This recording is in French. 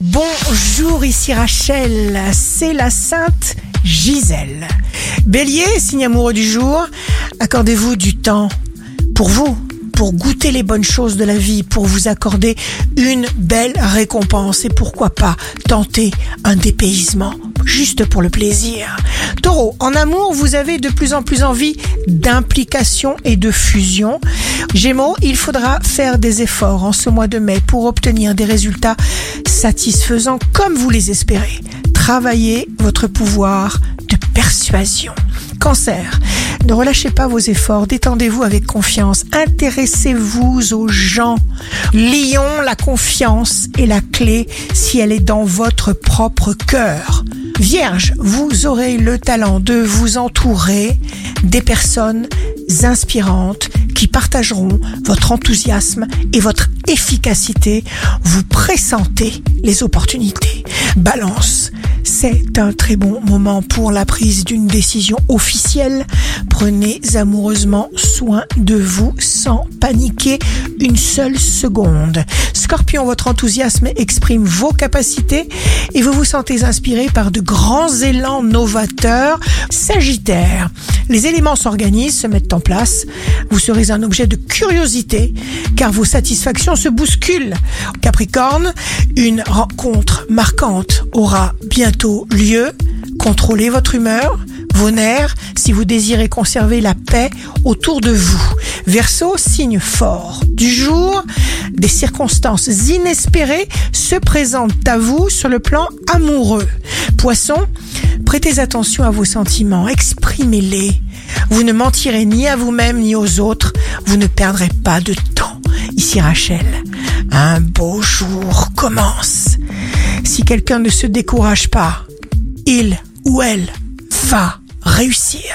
Bonjour, ici Rachel, c'est la sainte Gisèle. Bélier, signe amoureux du jour, accordez-vous du temps pour vous, pour goûter les bonnes choses de la vie, pour vous accorder une belle récompense et pourquoi pas tenter un dépaysement juste pour le plaisir. Taureau, en amour, vous avez de plus en plus envie d'implication et de fusion. Gémeaux, il faudra faire des efforts en ce mois de mai pour obtenir des résultats satisfaisants comme vous les espérez. Travaillez votre pouvoir de persuasion. Cancer, ne relâchez pas vos efforts, détendez-vous avec confiance, intéressez-vous aux gens. Lion, la confiance est la clé si elle est dans votre propre cœur. Vierge, vous aurez le talent de vous entourer des personnes inspirantes qui partageront votre enthousiasme et votre efficacité. Vous pressentez les opportunités. Balance, c'est un très bon moment pour la prise d'une décision officielle. Prenez amoureusement soin de vous sans paniquer une seule seconde. Scorpion, votre enthousiasme exprime vos capacités et vous vous sentez inspiré par de grands élans novateurs. Sagittaire, les éléments s'organisent, se mettent en place. Vous serez un objet de curiosité car vos satisfactions se bousculent. Capricorne, une rencontre marquante aura bientôt lieu. Contrôlez votre humeur, vos nerfs, si vous désirez conserver la paix autour de vous. Verseau, signe fort du jour, des circonstances inespérées se présentent à vous sur le plan amoureux. Poisson, prêtez attention à vos sentiments, exprimez-les. Vous ne mentirez ni à vous-même ni aux autres, vous ne perdrez pas de temps. Ici Rachel, un beau jour commence. Si quelqu'un ne se décourage pas, il ou elle va réussir.